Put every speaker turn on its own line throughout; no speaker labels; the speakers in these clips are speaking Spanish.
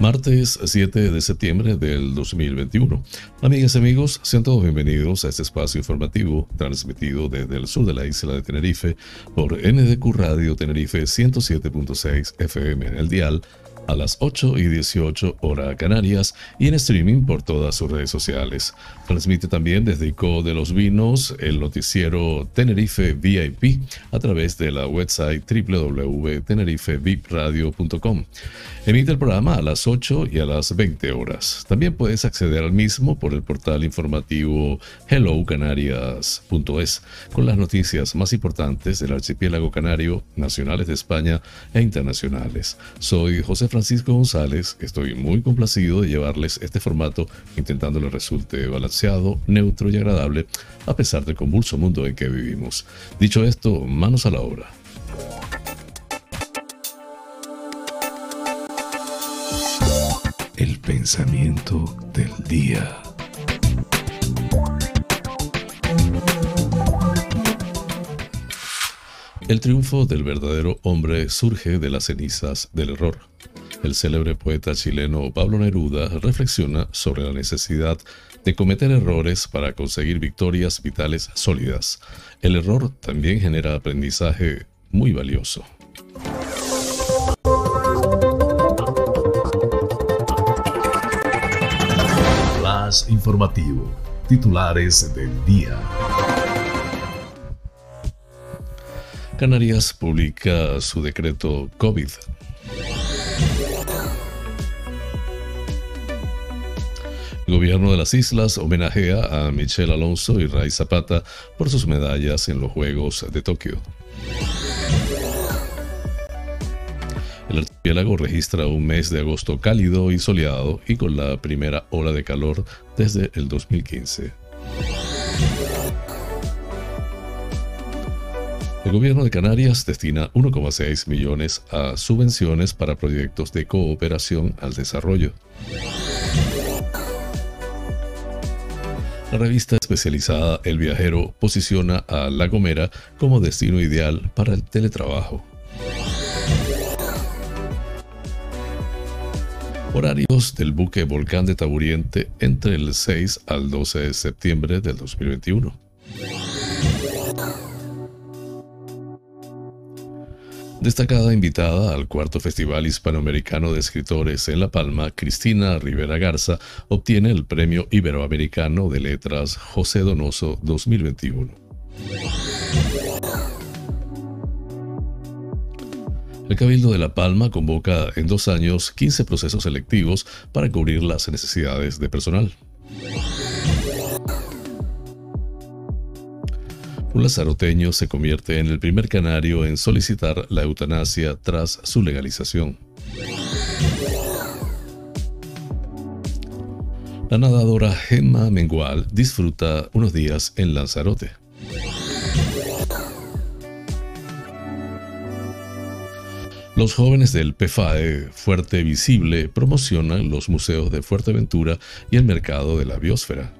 Martes 7 de septiembre del 2021. Amigas y amigos, sean todos bienvenidos a este espacio informativo transmitido desde el sur de la isla de Tenerife por NDQ Radio Tenerife 107.6 FM en el dial a las 8 y 18 hora Canarias y en streaming por todas sus redes sociales. Transmite también desde ICO de los Vinos el noticiero Tenerife VIP a través de la website www.tenerifevipradio.com. Emite el programa a las 8 y a las 20 horas. También puedes acceder al mismo por el portal informativo hellocanarias.es con las noticias más importantes del archipiélago canario, nacionales de España e internacionales. Soy José Francisco González, estoy muy complacido de llevarles este formato intentando le resulte balanceado, neutro y agradable a pesar del convulso mundo en que vivimos. Dicho esto, manos a la obra. El pensamiento del día. El triunfo del verdadero hombre surge de las cenizas del error. El célebre poeta chileno Pablo Neruda reflexiona sobre la necesidad de cometer errores para conseguir victorias vitales sólidas. El error también genera aprendizaje muy valioso. Flash informativo. Titulares del día. Canarias publica su decreto COVID. El gobierno de las islas homenajea a Michelle Alonso y Ray Zapata por sus medallas en los Juegos de Tokio. El archipiélago registra un mes de agosto cálido y soleado y con la primera ola de calor desde el 2015. El gobierno de Canarias destina 1,6 millones a subvenciones para proyectos de cooperación al desarrollo. La revista especializada El Viajero posiciona a La Gomera como destino ideal para el teletrabajo. Horarios del buque Volcán de Taburiente entre el 6 al 12 de septiembre del 2021. Destacada invitada al cuarto Festival Hispanoamericano de Escritores en La Palma, Cristina Rivera Garza obtiene el Premio Iberoamericano de Letras José Donoso 2021. El Cabildo de La Palma convoca en dos años 15 procesos selectivos para cubrir las necesidades de personal. Un lazaroteño se convierte en el primer canario en solicitar la eutanasia tras su legalización. La nadadora Gemma Mengual disfruta unos días en Lanzarote. Los jóvenes del PFAE Fuerte Visible promocionan los museos de Fuerteventura y el mercado de la biosfera.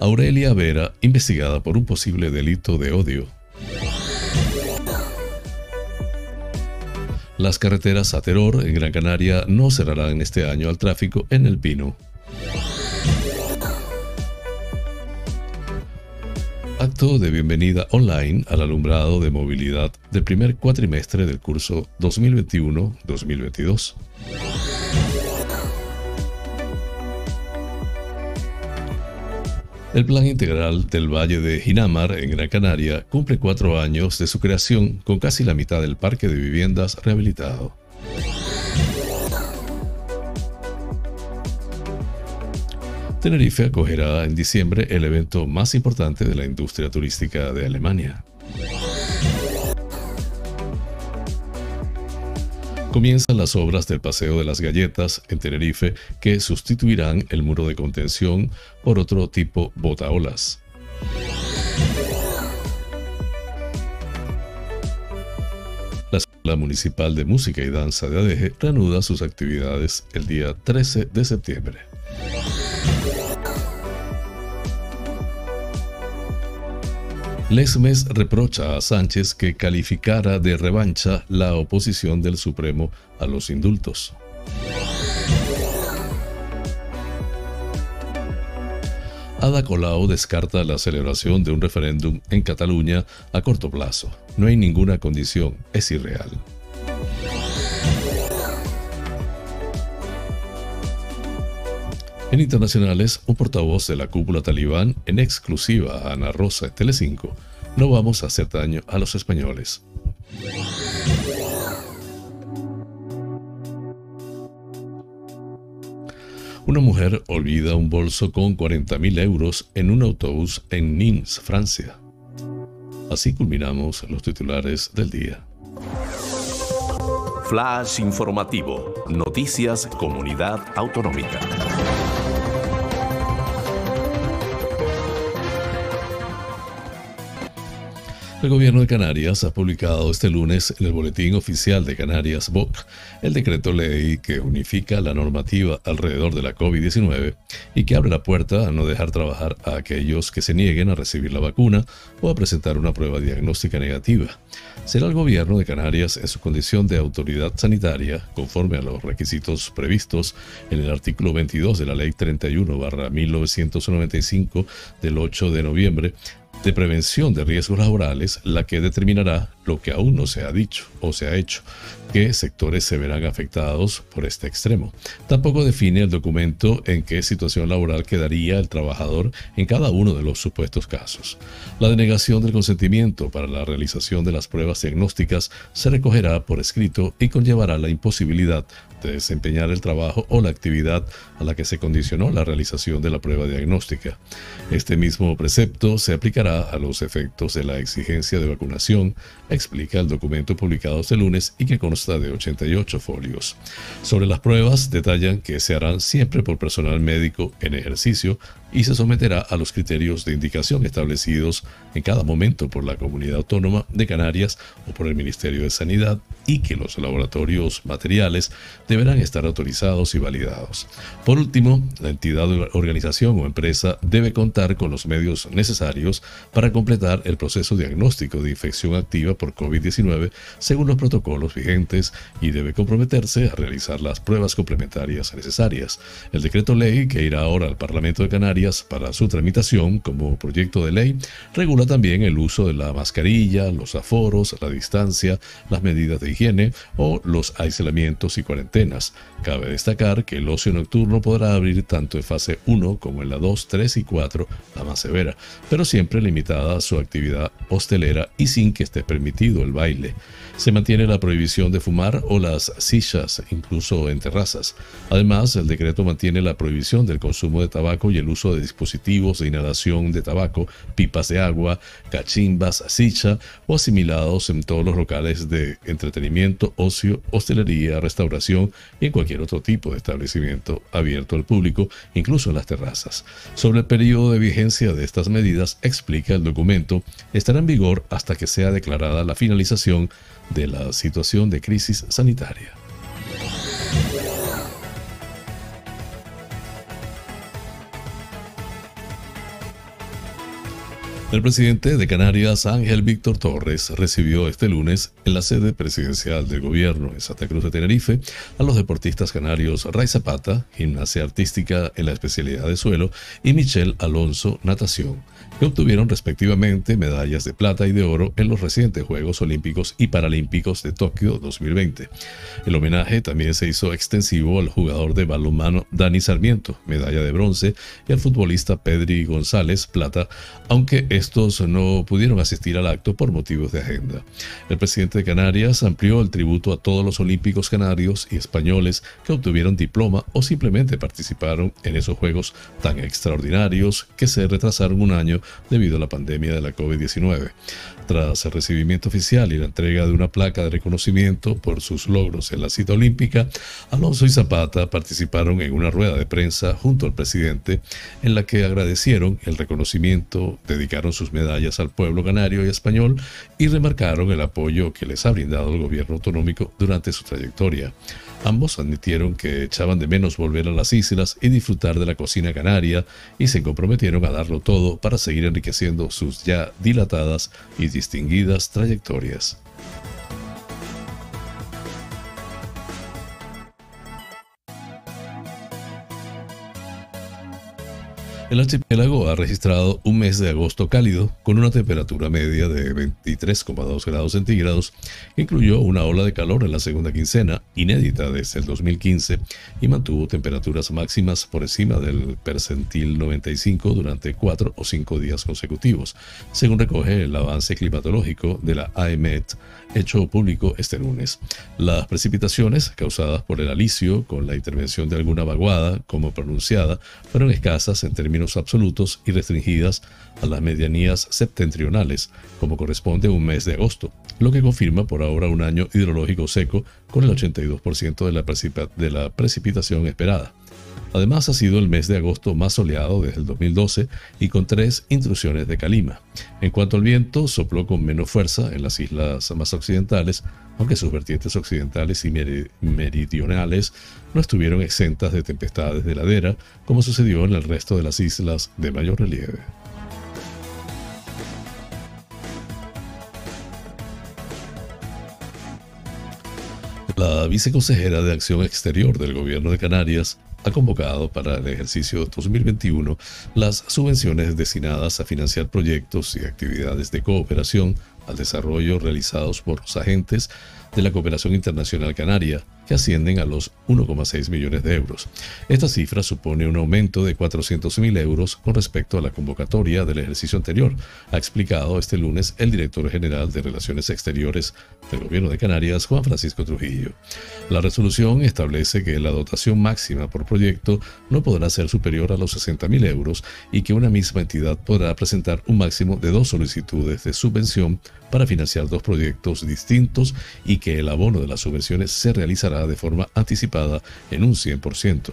Aurelia Vera, investigada por un posible delito de odio. Las carreteras a Terror en Gran Canaria no cerrarán este año al tráfico en El Pino. Acto de bienvenida online al alumbrado de movilidad del primer cuatrimestre del curso 2021-2022. El Plan Integral del Valle de Jinamar en Gran Canaria cumple cuatro años de su creación con casi la mitad del parque de viviendas rehabilitado. Tenerife acogerá en diciembre el evento más importante de la industria turística de Alemania. Comienzan las obras del Paseo de las Galletas en Tenerife que sustituirán el muro de contención por otro tipo botaolas. La Escuela Municipal de Música y Danza de Adeje reanuda sus actividades el día 13 de septiembre. Lesmes reprocha a Sánchez que calificara de revancha la oposición del Supremo a los indultos. Ada Colau descarta la celebración de un referéndum en Cataluña a corto plazo. No hay ninguna condición, es irreal. En internacionales, un portavoz de la cúpula talibán en exclusiva a Ana Rosa Telecinco, no vamos a hacer daño a los españoles. Una mujer olvida un bolso con 40.000 euros en un autobús en Nimes, Francia. Así culminamos los titulares del día.
Flash informativo. Noticias Comunidad Autonómica.
El gobierno de Canarias ha publicado este lunes en el Boletín Oficial de Canarias BOC el decreto ley que unifica la normativa alrededor de la COVID-19 y que abre la puerta a no dejar trabajar a aquellos que se nieguen a recibir la vacuna o a presentar una prueba diagnóstica negativa. Será el gobierno de Canarias en su condición de autoridad sanitaria, conforme a los requisitos previstos en el artículo 22 de la Ley 31-1995 del 8 de noviembre, de prevención de riesgos laborales la que determinará lo que aún no se ha dicho o se ha hecho, qué sectores se verán afectados por este extremo. Tampoco define el documento en qué situación laboral quedaría el trabajador en cada uno de los supuestos casos. La denegación del consentimiento para la realización de las pruebas diagnósticas se recogerá por escrito y conllevará la imposibilidad de desempeñar el trabajo o la actividad a la que se condicionó la realización de la prueba diagnóstica. Este mismo precepto se aplicará a los efectos de la exigencia de vacunación, explica el documento publicado este lunes y que consta de 88 folios. Sobre las pruebas, detallan que se harán siempre por personal médico en ejercicio y se someterá a los criterios de indicación establecidos en cada momento por la Comunidad Autónoma de Canarias o por el Ministerio de Sanidad y que los laboratorios materiales deberán estar autorizados y validados. Por último, la entidad, organización o empresa debe contar con los medios necesarios para completar el proceso diagnóstico de infección activa por COVID-19 según los protocolos vigentes y debe comprometerse a realizar las pruebas complementarias necesarias. El decreto ley que irá ahora al Parlamento de Canarias para su tramitación como proyecto de ley, regula también el uso de la mascarilla, los aforos, la distancia, las medidas de higiene o los aislamientos y cuarentenas. Cabe destacar que el ocio nocturno podrá abrir tanto en fase 1 como en la 2, 3 y 4, la más severa, pero siempre limitada a su actividad hostelera y sin que esté permitido el baile. Se mantiene la prohibición de fumar o las sillas, incluso en terrazas. Además, el decreto mantiene la prohibición del consumo de tabaco y el uso de dispositivos de inhalación de tabaco, pipas de agua, cachimbas, sicha o asimilados en todos los locales de entretenimiento, ocio, hostelería, restauración y en cualquier otro tipo de establecimiento abierto al público, incluso en las terrazas. Sobre el periodo de vigencia de estas medidas, explica el documento, estará en vigor hasta que sea declarada la finalización de la situación de crisis sanitaria. El presidente de Canarias, Ángel Víctor Torres, recibió este lunes en la sede presidencial del gobierno en Santa Cruz de Tenerife a los deportistas canarios Ray Zapata, gimnasia artística en la especialidad de suelo, y Michelle Alonso, natación que obtuvieron respectivamente medallas de plata y de oro en los recientes Juegos Olímpicos y Paralímpicos de Tokio 2020. El homenaje también se hizo extensivo al jugador de balonmano Dani Sarmiento, medalla de bronce, y al futbolista Pedri González, plata, aunque estos no pudieron asistir al acto por motivos de agenda. El presidente de Canarias amplió el tributo a todos los olímpicos canarios y españoles que obtuvieron diploma o simplemente participaron en esos Juegos tan extraordinarios que se retrasaron un año debido a la pandemia de la COVID-19. Tras el recibimiento oficial y la entrega de una placa de reconocimiento por sus logros en la cita olímpica, Alonso y Zapata participaron en una rueda de prensa junto al presidente en la que agradecieron el reconocimiento, dedicaron sus medallas al pueblo canario y español y remarcaron el apoyo que les ha brindado el gobierno autonómico durante su trayectoria. Ambos admitieron que echaban de menos volver a las islas y disfrutar de la cocina canaria y se comprometieron a darlo todo para seguir enriqueciendo sus ya dilatadas y distinguidas trayectorias. El archipiélago ha registrado un mes de agosto cálido con una temperatura media de 23,2 grados centígrados, que incluyó una ola de calor en la segunda quincena, inédita desde el 2015, y mantuvo temperaturas máximas por encima del percentil 95 durante cuatro o cinco días consecutivos, según recoge el avance climatológico de la AEMET hecho público este lunes. Las precipitaciones causadas por el alicio con la intervención de alguna vaguada, como pronunciada, fueron escasas en términos absolutos y restringidas a las medianías septentrionales, como corresponde a un mes de agosto, lo que confirma por ahora un año hidrológico seco con el 82% de la, de la precipitación esperada. Además, ha sido el mes de agosto más soleado desde el 2012 y con tres intrusiones de calima. En cuanto al viento, sopló con menos fuerza en las islas más occidentales, aunque sus vertientes occidentales y meridionales no estuvieron exentas de tempestades de ladera, como sucedió en el resto de las islas de mayor relieve. La viceconsejera de Acción Exterior del Gobierno de Canarias, ha convocado para el ejercicio 2021 las subvenciones destinadas a financiar proyectos y actividades de cooperación al desarrollo realizados por los agentes de la cooperación internacional canaria, que ascienden a los 1,6 millones de euros. Esta cifra supone un aumento de 400.000 euros con respecto a la convocatoria del ejercicio anterior, ha explicado este lunes el director general de Relaciones Exteriores del Gobierno de Canarias, Juan Francisco Trujillo. La resolución establece que la dotación máxima por proyecto no podrá ser superior a los 60.000 euros y que una misma entidad podrá presentar un máximo de dos solicitudes de subvención para financiar dos proyectos distintos y que el abono de las subvenciones se realizará de forma anticipada en un 100%.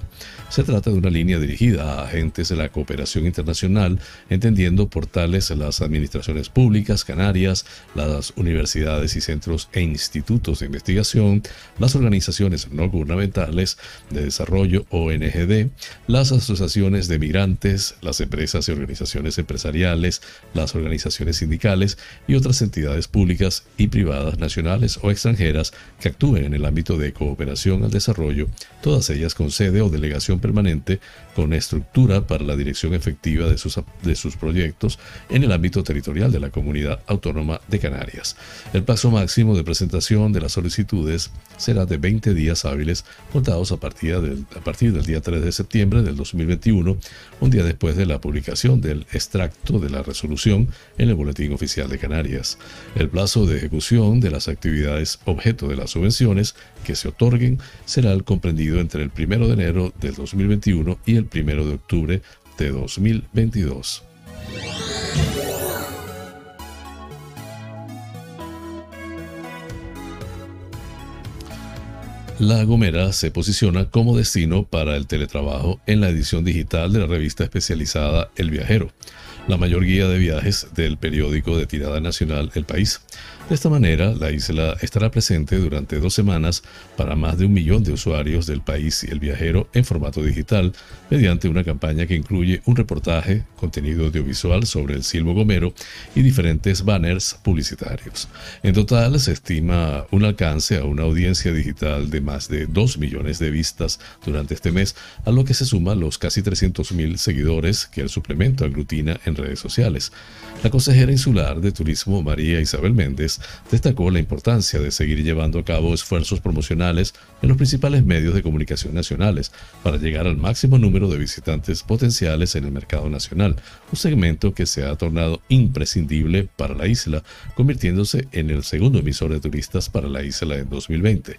Se trata de una línea dirigida a agentes de la cooperación internacional, entendiendo por tales las administraciones públicas canarias, las universidades y centros e institutos de investigación, las organizaciones no gubernamentales de desarrollo ONGD, las asociaciones de migrantes, las empresas y organizaciones empresariales, las organizaciones sindicales y otras entidades públicas y privadas nacionales o extranjeras que actúen en el ámbito de cooperación al desarrollo, todas ellas con sede o delegación permanente con estructura para la dirección efectiva de sus, de sus proyectos en el ámbito territorial de la Comunidad Autónoma de Canarias. El plazo máximo de presentación de las solicitudes será de 20 días hábiles contados a partir, del, a partir del día 3 de septiembre del 2021, un día después de la publicación del extracto de la resolución en el Boletín Oficial de Canarias. El plazo de ejecución de las actividades objeto de las subvenciones que se otorguen será el comprendido entre el 1 de enero del 2021 y el 1 de octubre de 2022. La Gomera se posiciona como destino para el teletrabajo en la edición digital de la revista especializada El Viajero, la mayor guía de viajes del periódico de tirada nacional El País. De esta manera, la isla estará presente durante dos semanas para más de un millón de usuarios del país y el viajero en formato digital, mediante una campaña que incluye un reportaje, contenido audiovisual sobre el silbo gomero y diferentes banners publicitarios. En total, se estima un alcance a una audiencia digital de más de 2 millones de vistas durante este mes, a lo que se suman los casi 300.000 seguidores que el suplemento aglutina en redes sociales. La consejera insular de Turismo María Isabel Méndez destacó la importancia de seguir llevando a cabo esfuerzos promocionales en los principales medios de comunicación nacionales para llegar al máximo número de visitantes potenciales en el mercado nacional, un segmento que se ha tornado imprescindible para la isla, convirtiéndose en el segundo emisor de turistas para la isla en 2020.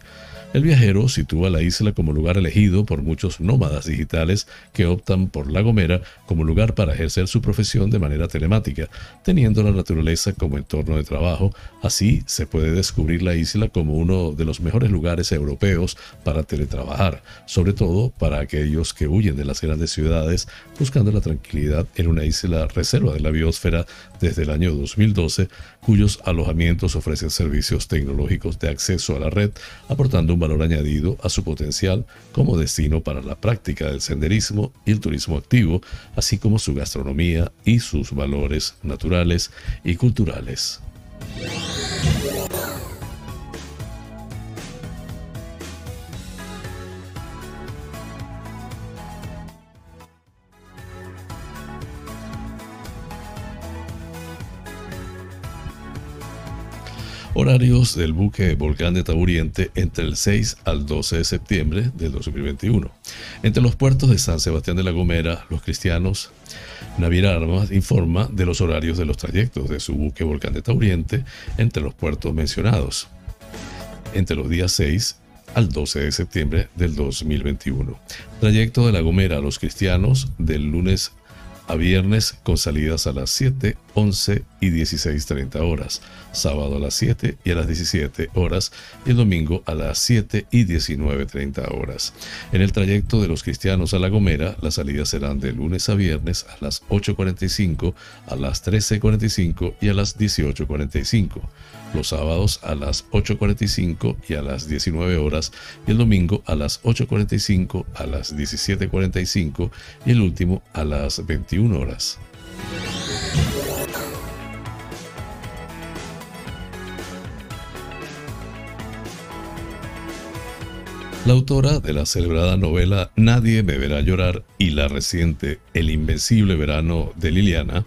El viajero sitúa la isla como lugar elegido por muchos nómadas digitales que optan por La Gomera como lugar para ejercer su profesión de manera telemática, teniendo la naturaleza como entorno de trabajo. Así se puede descubrir la isla como uno de los mejores lugares europeos para teletrabajar, sobre todo para aquellos que huyen de las grandes ciudades buscando la tranquilidad en una isla reserva de la biosfera desde el año 2012, cuyos alojamientos ofrecen servicios tecnológicos de acceso a la red, aportando un valor añadido a su potencial como destino para la práctica del senderismo y el turismo activo, así como su gastronomía y sus valores naturales y culturales. Horarios del buque Volcán de Tauriente entre el 6 al 12 de septiembre del 2021. Entre los puertos de San Sebastián de la Gomera, los cristianos, Naviera Armas informa de los horarios de los trayectos de su buque Volcán de Tauriente entre los puertos mencionados. Entre los días 6 al 12 de septiembre del 2021. Trayecto de La Gomera a los cristianos del lunes a viernes con salidas a las 7, 11 y 16.30 horas, sábado a las 7 y a las 17 horas y el domingo a las 7 y 19.30 horas. En el trayecto de los cristianos a La Gomera, las salidas serán de lunes a viernes a las 8.45, a las 13.45 y a las 18.45 los sábados a las 8.45 y a las 19 horas y el domingo a las 8.45, a las 17.45 y el último a las 21 horas. La autora de la celebrada novela Nadie me verá llorar y la reciente El invencible verano de Liliana,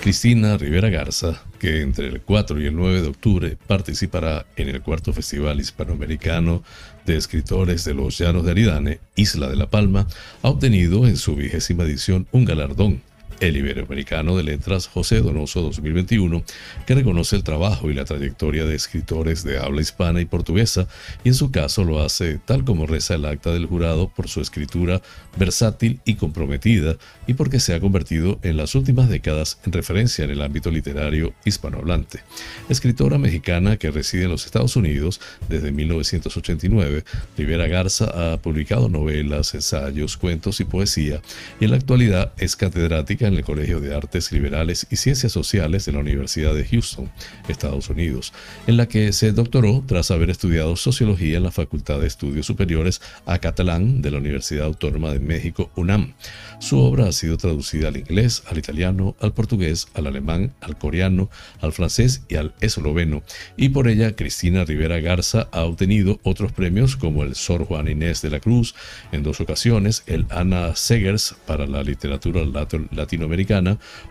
Cristina Rivera Garza, que entre el 4 y el 9 de octubre participará en el cuarto Festival Hispanoamericano de Escritores de los Llanos de Aridane, Isla de la Palma, ha obtenido en su vigésima edición un galardón el Iberoamericano de Letras José Donoso 2021, que reconoce el trabajo y la trayectoria de escritores de habla hispana y portuguesa, y en su caso lo hace tal como reza el acta del jurado por su escritura versátil y comprometida, y porque se ha convertido en las últimas décadas en referencia en el ámbito literario hispanohablante. Escritora mexicana que reside en los Estados Unidos desde 1989, Rivera Garza ha publicado novelas, ensayos, cuentos y poesía, y en la actualidad es catedrática en el Colegio de Artes Liberales y Ciencias Sociales de la Universidad de Houston, Estados Unidos, en la que se doctoró tras haber estudiado sociología en la Facultad de Estudios Superiores a Catalán de la Universidad Autónoma de México, UNAM. Su obra ha sido traducida al inglés, al italiano, al portugués, al alemán, al coreano, al francés y al esloveno, y por ella Cristina Rivera Garza ha obtenido otros premios como el Sor Juan Inés de la Cruz en dos ocasiones, el Anna Segers para la literatura latinoamericana,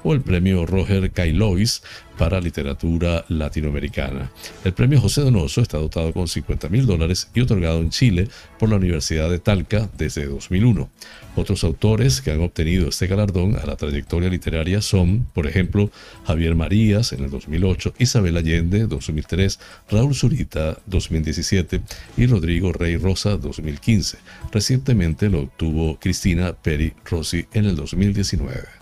o el premio Roger Cailois para literatura latinoamericana. El premio José Donoso está dotado con 50 mil dólares y otorgado en Chile por la Universidad de Talca desde 2001. Otros autores que han obtenido este galardón a la trayectoria literaria son, por ejemplo, Javier Marías en el 2008, Isabel Allende 2003, Raúl Zurita 2017 y Rodrigo Rey Rosa 2015. Recientemente lo obtuvo Cristina Peri Rossi en el 2019.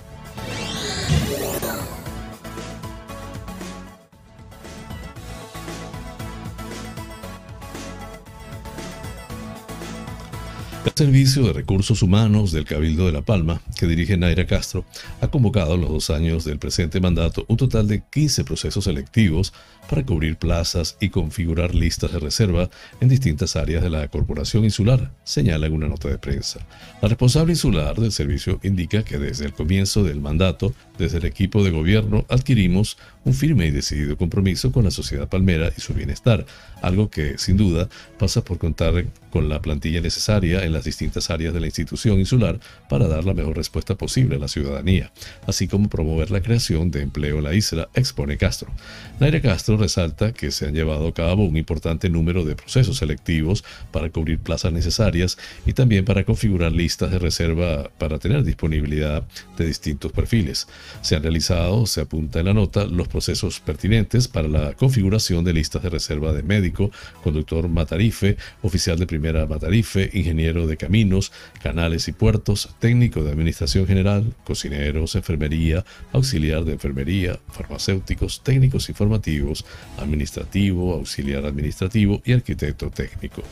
El Servicio de Recursos Humanos del Cabildo de La Palma, que dirige Naira Castro, ha convocado en los dos años del presente mandato un total de 15 procesos selectivos para cubrir plazas y configurar listas de reserva en distintas áreas de la Corporación Insular, señala en una nota de prensa. La responsable insular del servicio indica que desde el comienzo del mandato, desde el equipo de gobierno, adquirimos un firme y decidido compromiso con la sociedad palmera y su bienestar, algo que, sin duda, pasa por contar con la plantilla necesaria en las distintas áreas de la institución insular para dar la mejor respuesta posible a la ciudadanía, así como promover la creación de empleo en la isla, expone Castro. Naira Castro resalta que se han llevado a cabo un importante número de procesos selectivos para cubrir plazas necesarias y también para configurar listas de reserva para tener disponibilidad de distintos perfiles. Se han realizado, se apunta en la nota, los procesos pertinentes para la configuración de listas de reserva de médico, conductor matarife, oficial de primera matarife, ingeniero de caminos, canales y puertos, técnico de administración general, cocineros, enfermería, auxiliar de enfermería, farmacéuticos, técnicos informativos, administrativo, auxiliar administrativo y arquitecto técnico.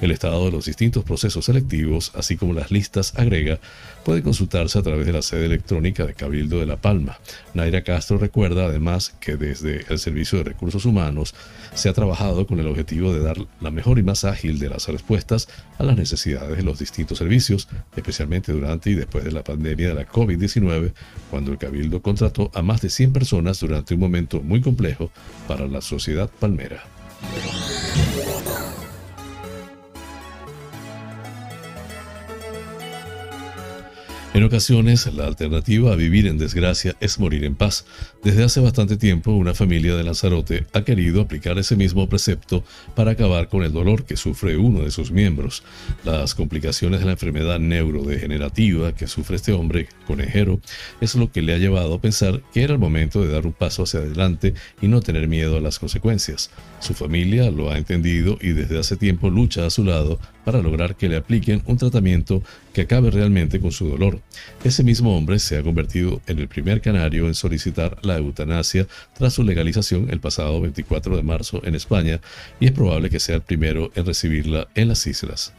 El estado de los distintos procesos selectivos, así como las listas agrega, puede consultarse a través de la sede electrónica de Cabildo de La Palma. Naira Castro recuerda además que desde el Servicio de Recursos Humanos se ha trabajado con el objetivo de dar la mejor y más ágil de las respuestas a las necesidades de los distintos servicios, especialmente durante y después de la pandemia de la COVID-19, cuando el Cabildo contrató a más de 100 personas durante un momento muy complejo para la sociedad palmera. En ocasiones, la alternativa a vivir en desgracia es morir en paz. Desde hace bastante tiempo, una familia de Lanzarote ha querido aplicar ese mismo precepto para acabar con el dolor que sufre uno de sus miembros. Las complicaciones de la enfermedad neurodegenerativa que sufre este hombre conejero es lo que le ha llevado a pensar que era el momento de dar un paso hacia adelante y no tener miedo a las consecuencias. Su familia lo ha entendido y desde hace tiempo lucha a su lado para lograr que le apliquen un tratamiento que acabe realmente con su dolor. Ese mismo hombre se ha convertido en el primer canario en solicitar la eutanasia tras su legalización el pasado 24 de marzo en España y es probable que sea el primero en recibirla en las islas.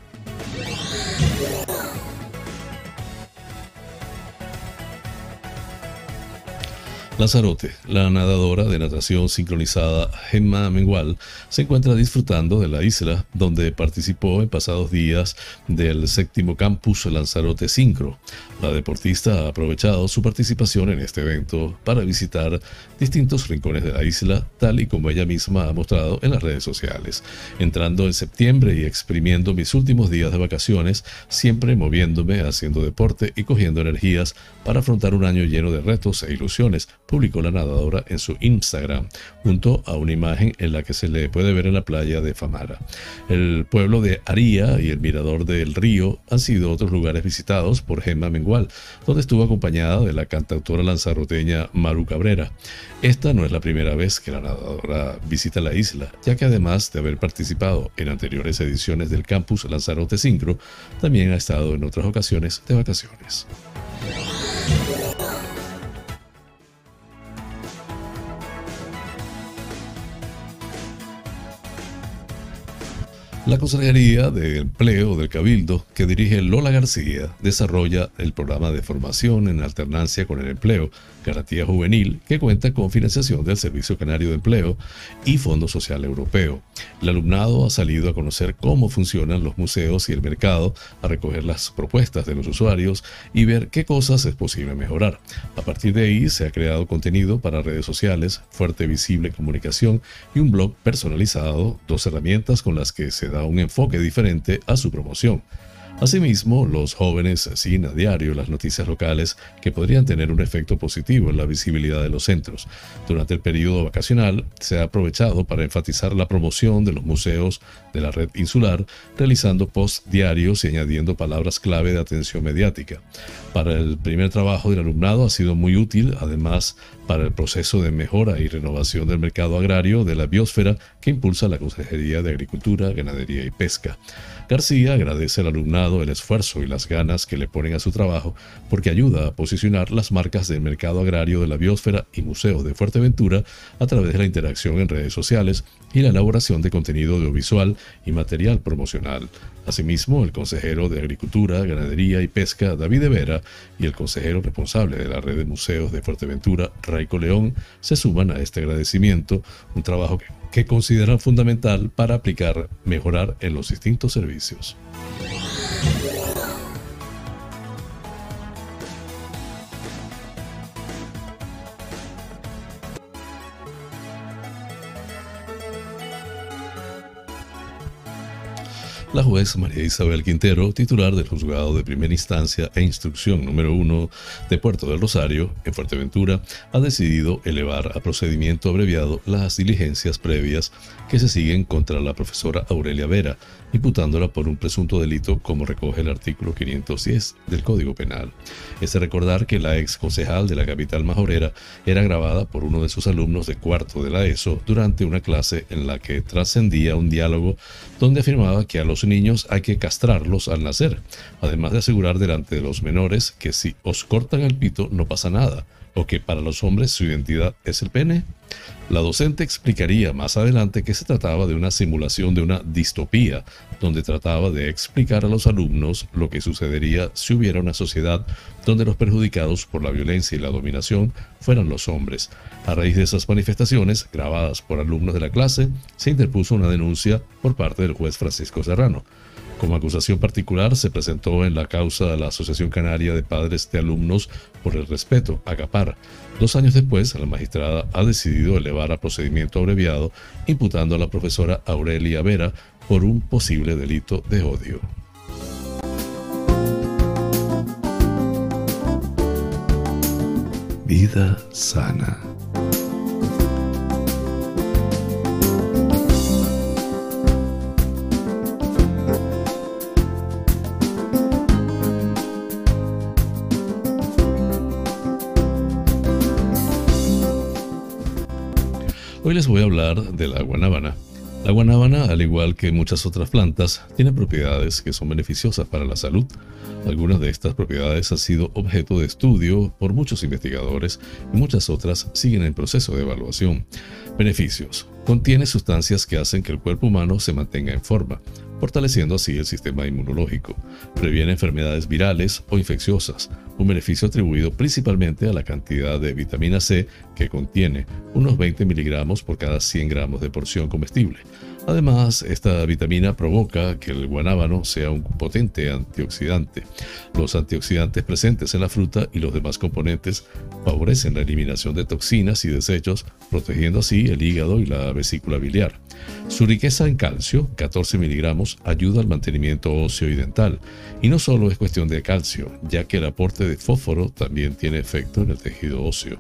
Lanzarote, la nadadora de natación sincronizada Gemma Mengual, se encuentra disfrutando de la isla donde participó en pasados días del séptimo campus Lanzarote Sincro. La deportista ha aprovechado su participación en este evento para visitar distintos rincones de la isla, tal y como ella misma ha mostrado en las redes sociales, entrando en septiembre y exprimiendo mis últimos días de vacaciones, siempre moviéndome, haciendo deporte y cogiendo energías para afrontar un año lleno de retos e ilusiones publicó la nadadora en su Instagram, junto a una imagen en la que se le puede ver en la playa de Famara. El pueblo de Aría y el mirador del río han sido otros lugares visitados por Gemma Mengual, donde estuvo acompañada de la cantautora lanzaroteña Maru Cabrera. Esta no es la primera vez que la nadadora visita la isla, ya que además de haber participado en anteriores ediciones del campus Lanzarote Sincro, también ha estado en otras ocasiones de vacaciones. La Consejería de Empleo del Cabildo, que dirige Lola García, desarrolla el programa de formación en alternancia con el empleo, Garantía Juvenil, que cuenta con financiación del Servicio Canario de Empleo y Fondo Social Europeo. El alumnado ha salido a conocer cómo funcionan los museos y el mercado, a recoger las propuestas de los usuarios y ver qué cosas es posible mejorar. A partir de ahí se ha creado contenido para redes sociales, fuerte visible comunicación y un blog personalizado, dos herramientas con las que se da un enfoque diferente a su promoción. Asimismo, los jóvenes siguen a diario las noticias locales que podrían tener un efecto positivo en la visibilidad de los centros. Durante el periodo vacacional se ha aprovechado para enfatizar la promoción de los museos de la red insular, realizando posts diarios y añadiendo palabras clave de atención mediática. Para el primer trabajo del alumnado ha sido muy útil, además, para el proceso de mejora y renovación del mercado agrario de la biosfera que impulsa la Consejería de Agricultura, Ganadería y Pesca. García agradece al alumnado el esfuerzo y las ganas que le ponen a su trabajo porque ayuda a posicionar las marcas del mercado agrario de la biosfera y museos de Fuerteventura a través de la interacción en redes sociales y la elaboración de contenido audiovisual y material promocional. Asimismo, el consejero de Agricultura, Ganadería y Pesca, David Vera, y el consejero responsable de la red de museos de Fuerteventura, Raico León, se suman a este agradecimiento, un trabajo que que consideran fundamental para aplicar, mejorar en los distintos servicios. La juez María Isabel Quintero, titular del Juzgado de Primera Instancia e Instrucción número 1 de Puerto del Rosario, en Fuerteventura, ha decidido elevar a procedimiento abreviado las diligencias previas que se siguen contra la profesora Aurelia Vera, imputándola por un presunto delito como recoge el artículo 510 del Código Penal. Es de recordar que la ex concejal de la capital majorera era grabada por uno de sus alumnos de cuarto de la ESO durante una clase en la que trascendía un diálogo donde afirmaba que a los niños hay que castrarlos al nacer, además de asegurar delante de los menores que si os cortan el pito no pasa nada, o que para los hombres su identidad es el pene? La docente explicaría más adelante que se trataba de una simulación de una distopía, donde trataba de explicar a los alumnos lo que sucedería si hubiera una sociedad donde los perjudicados por la violencia y la dominación fueran los hombres. A raíz de esas manifestaciones, grabadas por alumnos de la clase, se interpuso una denuncia por parte del juez Francisco Serrano. Como acusación particular se presentó en la causa de la Asociación Canaria de Padres de Alumnos por el Respeto, ACAPAR. Dos años después, la magistrada ha decidido elevar a procedimiento abreviado, imputando a la profesora Aurelia Vera por un posible delito de odio. Vida sana. Hoy les voy a hablar de la guanábana. La guanábana, al igual que muchas otras plantas, tiene propiedades que son beneficiosas para la salud. Algunas de estas propiedades han sido objeto de estudio por muchos investigadores y muchas otras siguen en proceso de evaluación. Beneficios. Contiene sustancias que hacen que el cuerpo humano se mantenga en forma, fortaleciendo así el sistema inmunológico. Previene enfermedades virales o infecciosas, un beneficio atribuido principalmente a la cantidad de vitamina C que contiene, unos 20 miligramos por cada 100 gramos de porción comestible. Además, esta vitamina provoca que el guanábano sea un potente antioxidante. Los antioxidantes presentes en la fruta y los demás componentes favorecen la eliminación de toxinas y desechos, protegiendo así el hígado y la vesícula biliar. Su riqueza en calcio, 14 miligramos, ayuda al mantenimiento óseo y dental. Y no solo es cuestión de calcio, ya que el aporte de fósforo también tiene efecto en el tejido óseo.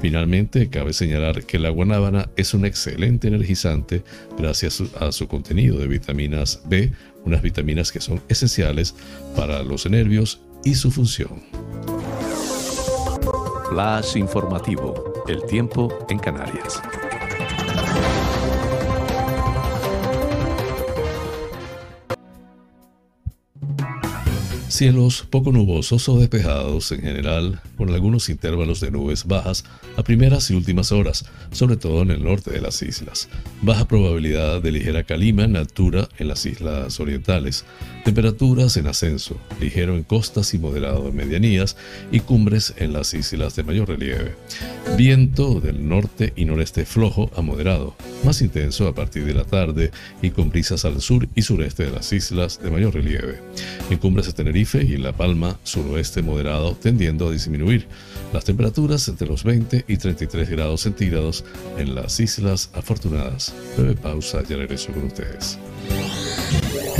Finalmente, cabe señalar que la guanábana es un excelente energizante gracias a su contenido de vitaminas B, unas vitaminas que son esenciales para los nervios y su función.
Flash informativo. El tiempo en Canarias.
Cielos poco nubosos o despejados en general, con algunos intervalos de nubes bajas a primeras y últimas horas, sobre todo en el norte de las islas. Baja probabilidad de ligera calima en altura en las islas orientales. Temperaturas en ascenso, ligero en costas y moderado en medianías y cumbres en las islas de mayor relieve. Viento del norte y noreste flojo a moderado, más intenso a partir de la tarde y con brisas al sur y sureste de las islas de mayor relieve. En cumbres de Tenerife y La Palma, suroeste moderado, tendiendo a disminuir. Las temperaturas entre los 20 y 33 grados centígrados en las Islas Afortunadas. Breve pausa, ya regreso con ustedes.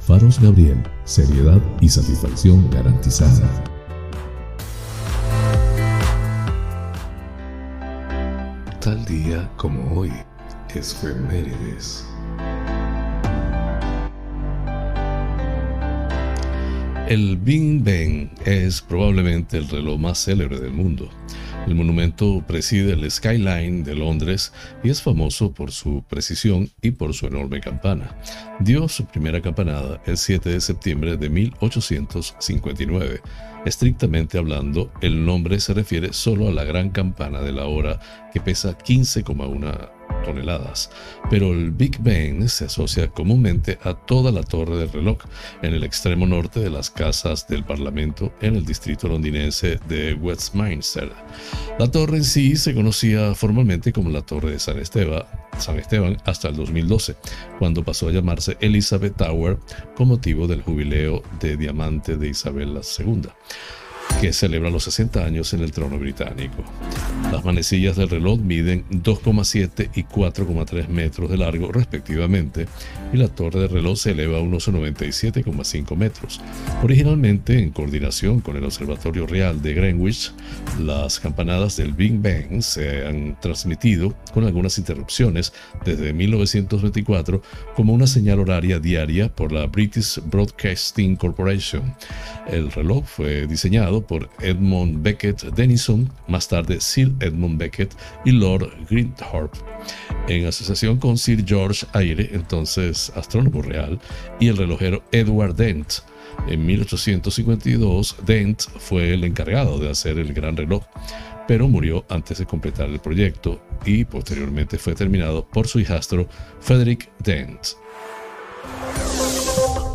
Faros Gabriel, seriedad y satisfacción garantizada.
Tal día como hoy, es Femérides.
El Bing Bang es probablemente el reloj más célebre del mundo. El monumento preside el skyline de Londres y es famoso por su precisión y por su enorme campana. Dio su primera campanada el 7 de septiembre de 1859. Estrictamente hablando, el nombre se refiere solo a la gran campana de la hora que pesa 15,1 toneladas, pero el Big Bang se asocia comúnmente a toda la torre del reloj en el extremo norte de las casas del Parlamento en el distrito londinense de Westminster. La torre en sí se conocía formalmente como la Torre de San Esteban, San Esteban hasta el 2012, cuando pasó a llamarse Elizabeth Tower con motivo del jubileo de diamante de Isabel II que celebra los 60 años en el trono británico. Las manecillas del reloj miden 2,7 y 4,3 metros de largo respectivamente y la torre del reloj se eleva a unos 97,5 metros. Originalmente, en coordinación con el Observatorio Real de Greenwich, las campanadas del Big Bang se han transmitido con algunas interrupciones desde 1924 como una señal horaria diaria por la British Broadcasting Corporation. El reloj fue diseñado por Edmund Beckett Denison, más tarde Sir Edmund Beckett y Lord Grinthorpe, en asociación con Sir George Aire, entonces astrónomo real, y el relojero Edward Dent. En 1852, Dent fue el encargado de hacer el gran reloj, pero murió antes de completar el proyecto y posteriormente fue terminado por su hijastro Frederick Dent.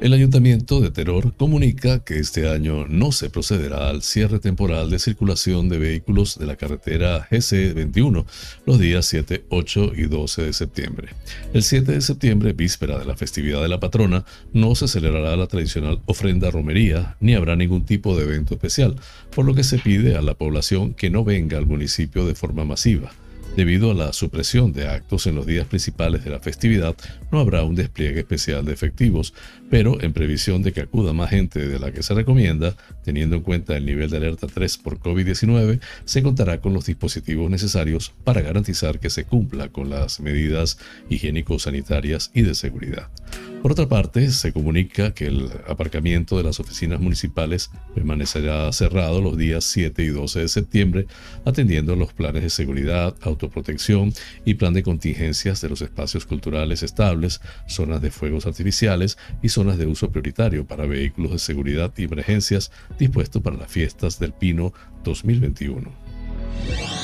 El Ayuntamiento de Teror comunica que este año no se procederá al cierre temporal de circulación de vehículos de la carretera GC21 los días 7, 8 y 12 de septiembre. El 7 de septiembre, víspera de la festividad de la patrona, no se celebrará la tradicional ofrenda romería ni habrá ningún tipo de evento especial, por lo que se pide a la población que no venga al municipio de forma masiva. Debido a la supresión de actos en los días principales de la festividad, no habrá un despliegue especial de efectivos, pero en previsión de que acuda más gente de la que se recomienda, teniendo en cuenta el nivel de alerta 3 por COVID-19, se contará con los dispositivos necesarios para garantizar que se cumpla con las medidas higiénico-sanitarias y de seguridad. Por otra parte, se comunica que el aparcamiento de las oficinas municipales permanecerá cerrado los días 7 y 12 de septiembre, atendiendo los planes de seguridad, autoprotección y plan de contingencias de los espacios culturales estables, zonas de fuegos artificiales y zonas de uso prioritario para vehículos de seguridad y emergencias dispuestos para las fiestas del Pino 2021.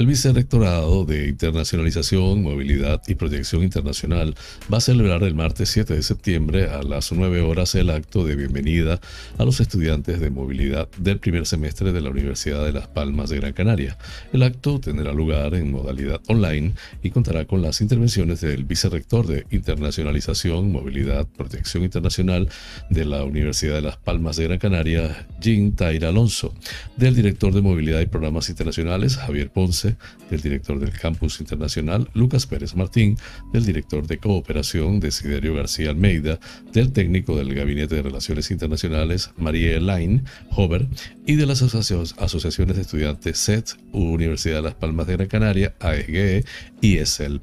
El Vicerrectorado de Internacionalización, Movilidad y Proyección Internacional va a celebrar el martes 7 de septiembre a las 9 horas el acto de bienvenida a los estudiantes de movilidad del primer semestre de la Universidad de Las Palmas de Gran Canaria. El acto tendrá lugar en modalidad online y contará con las intervenciones del Vicerrector de Internacionalización, Movilidad, y Proyección Internacional de la Universidad de Las Palmas de Gran Canaria, Jean Taira Alonso, del director de Movilidad y Programas Internacionales, Javier Ponce, del director del Campus Internacional, Lucas Pérez Martín, del director de Cooperación, Desiderio García Almeida, del técnico del Gabinete de Relaciones Internacionales, María Elaine Hover, y de las asociaciones de estudiantes SET, Universidad de Las Palmas de Gran Canaria, AEGE y ESELP.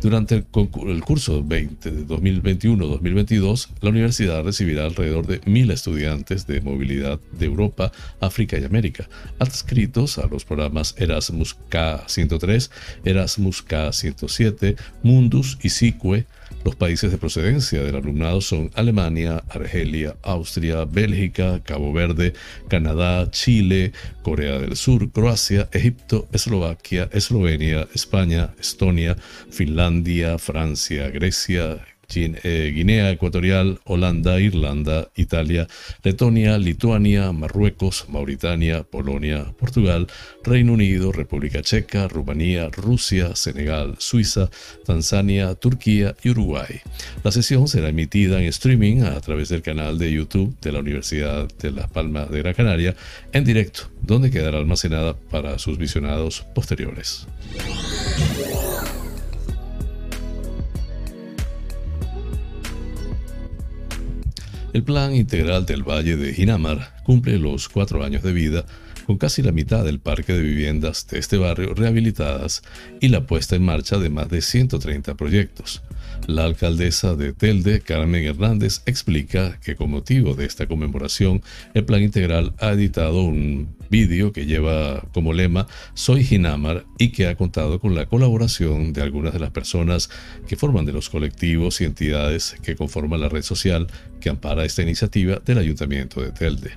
Durante el, curso 2021-2022, la universidad recibirá alrededor de mil estudiantes de movilidad de Europa, África y América, adscritos a los programas Erasmus K103, Erasmus K107, Mundus y SICUE, los países de procedencia del alumnado son Alemania, Argelia, Austria, Bélgica, Cabo Verde, Canadá, Chile, Corea del Sur, Croacia, Egipto, Eslovaquia, Eslovenia, España, Estonia, Finlandia, Francia, Grecia, Guinea Ecuatorial, Holanda, Irlanda, Italia, Letonia, Lituania, Marruecos, Mauritania, Polonia, Portugal, Reino Unido, República Checa, Rumanía, Rusia, Senegal, Suiza, Tanzania, Turquía y Uruguay. La sesión será emitida en streaming a través del canal de YouTube de la Universidad de Las Palmas de Gran Canaria en directo, donde quedará almacenada para sus visionados posteriores. El Plan Integral del Valle de Jinamar cumple los cuatro años de vida con casi la mitad del parque de viviendas de este barrio rehabilitadas y la puesta en marcha de más de 130 proyectos. La alcaldesa de Telde, Carmen Hernández, explica que con motivo de esta conmemoración, el Plan Integral ha editado un vídeo que lleva como lema Soy Ginamar y que ha contado con la colaboración de algunas de las personas que forman de los colectivos y entidades que conforman la red social que ampara esta iniciativa del Ayuntamiento de Telde.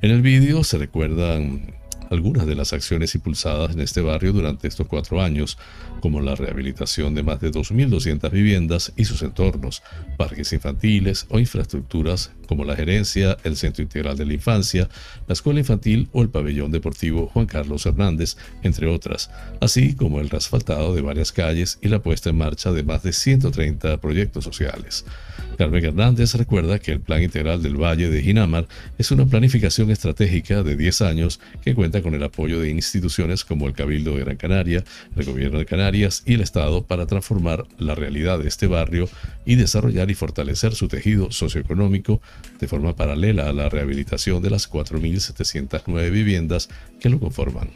En el vídeo se recuerdan algunas de las acciones impulsadas en este barrio durante estos cuatro años, como la rehabilitación de más de 2.200 viviendas y sus entornos, parques infantiles o infraestructuras como la gerencia, el Centro Integral de la Infancia, la Escuela Infantil o el Pabellón Deportivo Juan Carlos Hernández, entre otras, así como el asfaltado de varias calles y la puesta en marcha de más de 130 proyectos sociales. Carmen Hernández recuerda que el Plan Integral del Valle de Jinamar es una planificación estratégica de 10 años que cuenta con el apoyo de instituciones como el Cabildo de Gran Canaria, el Gobierno de Canarias y el Estado para transformar la realidad de este barrio y desarrollar y fortalecer su tejido socioeconómico de forma paralela a la rehabilitación de las 4.709 viviendas que lo conforman.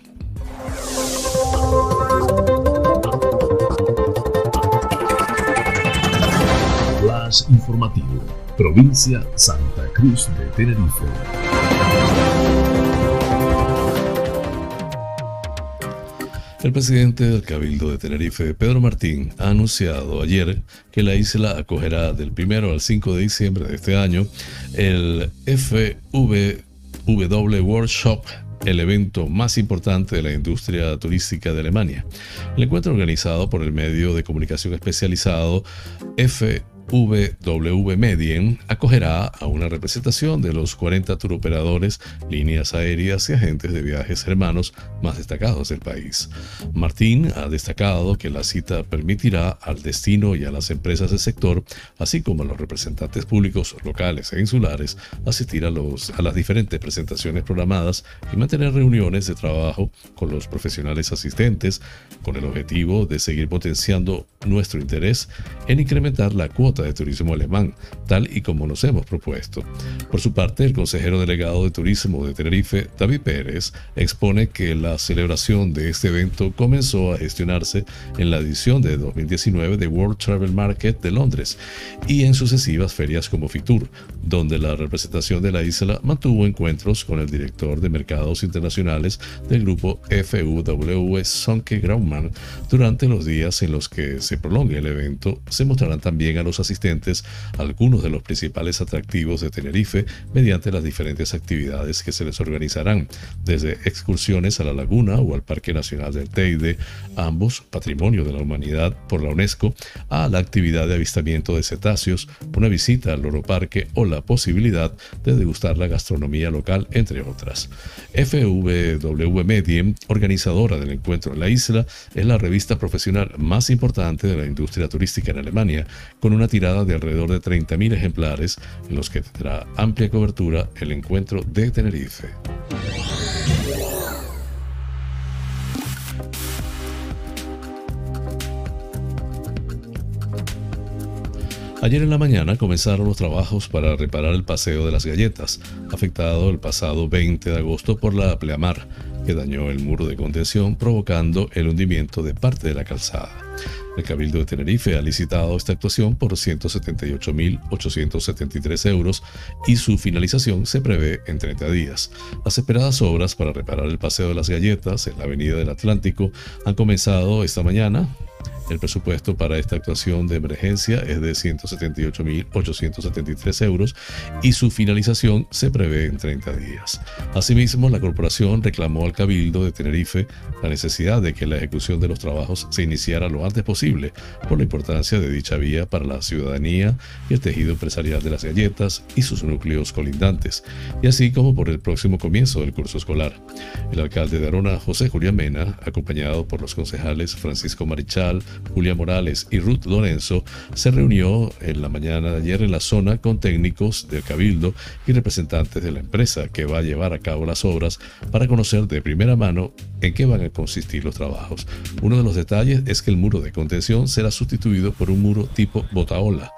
informativo, provincia Santa Cruz de Tenerife.
El presidente del Cabildo de Tenerife, Pedro Martín, ha anunciado ayer que la isla acogerá del 1 al 5 de diciembre de este año el FVW Workshop el evento más importante de la industria turística de Alemania. El encuentro organizado por el medio de comunicación especializado F VW Medien acogerá a una representación de los 40 turoperadores, líneas aéreas y agentes de viajes hermanos más destacados del país. Martín ha destacado que la cita permitirá al destino y a las empresas del sector, así como a los representantes públicos locales e insulares, asistir a, los, a las diferentes presentaciones programadas y mantener reuniones de trabajo con los profesionales asistentes, con el objetivo de seguir potenciando nuestro interés en incrementar la cuota de turismo alemán, tal y como nos hemos propuesto. Por su parte, el consejero delegado de turismo de Tenerife, David Pérez, expone que la celebración de este evento comenzó a gestionarse en la edición de 2019 de World Travel Market de Londres y en sucesivas ferias como Fitur, donde la representación de la isla mantuvo encuentros con el director de mercados internacionales del grupo FUW Sonke Graumann. Durante los días en los que se prolongue el evento, se mostrarán también a los asistentes algunos de los principales atractivos de Tenerife mediante las diferentes actividades que se les organizarán, desde excursiones a la laguna o al Parque Nacional del Teide, ambos patrimonio de la humanidad por la UNESCO, a la actividad de avistamiento de cetáceos, una visita al Loro Parque o la posibilidad de degustar la gastronomía local, entre otras. FWW Medien, organizadora del encuentro en la isla, es la revista profesional más importante de la industria turística en Alemania, con una tirada de alrededor de 30.000 ejemplares en los que tendrá amplia cobertura el encuentro de Tenerife. Ayer en la mañana comenzaron los trabajos para reparar el paseo de las galletas, afectado el pasado 20 de agosto por la pleamar, que dañó el muro de contención provocando el hundimiento de parte de la calzada. El Cabildo de Tenerife ha licitado esta actuación por 178.873 euros y su finalización se prevé en 30 días. Las esperadas obras para reparar el Paseo de las Galletas en la Avenida del Atlántico han comenzado esta mañana el presupuesto para esta actuación de emergencia es de 178.873 euros y su finalización se prevé en 30 días. Asimismo, la corporación reclamó al Cabildo de Tenerife la necesidad de que la ejecución de los trabajos se iniciara lo antes posible por la importancia de dicha vía para la ciudadanía y el tejido empresarial de las galletas y sus núcleos colindantes, y así como por el próximo comienzo del curso escolar. El alcalde de Arona, José Julián Mena, acompañado por los concejales Francisco Marichal, Julia Morales y Ruth Lorenzo, se reunió en la mañana de ayer en la zona con técnicos del Cabildo y representantes de la empresa que va a llevar a cabo las obras para conocer de primera mano en qué van a consistir los trabajos. Uno de los detalles es que el muro de contención será sustituido por un muro tipo botaola.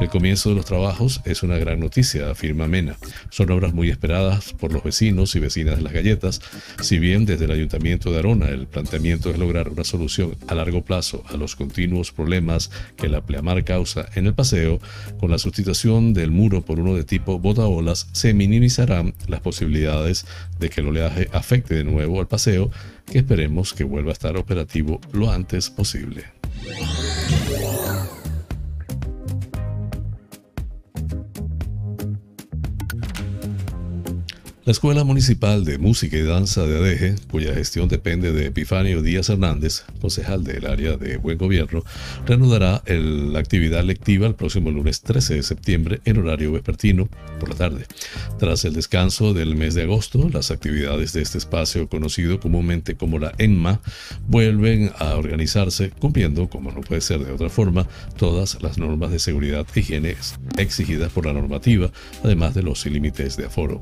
El comienzo de los trabajos es una gran noticia, afirma Mena. Son obras muy esperadas por los vecinos y vecinas de las galletas. Si bien desde el Ayuntamiento de Arona el planteamiento es lograr una solución a largo plazo a los continuos problemas que la pleamar causa en el paseo, con la sustitución del muro por uno de tipo botaolas se minimizarán las posibilidades de que el oleaje afecte de nuevo al paseo, que esperemos que vuelva a estar operativo lo antes posible. La Escuela Municipal de Música y Danza de Adeje, cuya gestión depende de Epifanio Díaz Hernández, concejal del área de Buen Gobierno, reanudará la actividad lectiva el próximo lunes 13 de septiembre en horario vespertino por la tarde. Tras el descanso del mes de agosto, las actividades de este espacio, conocido comúnmente como la ENMA, vuelven a organizarse cumpliendo, como no puede ser de otra forma, todas las normas de seguridad e higiene exigidas por la normativa, además de los límites de aforo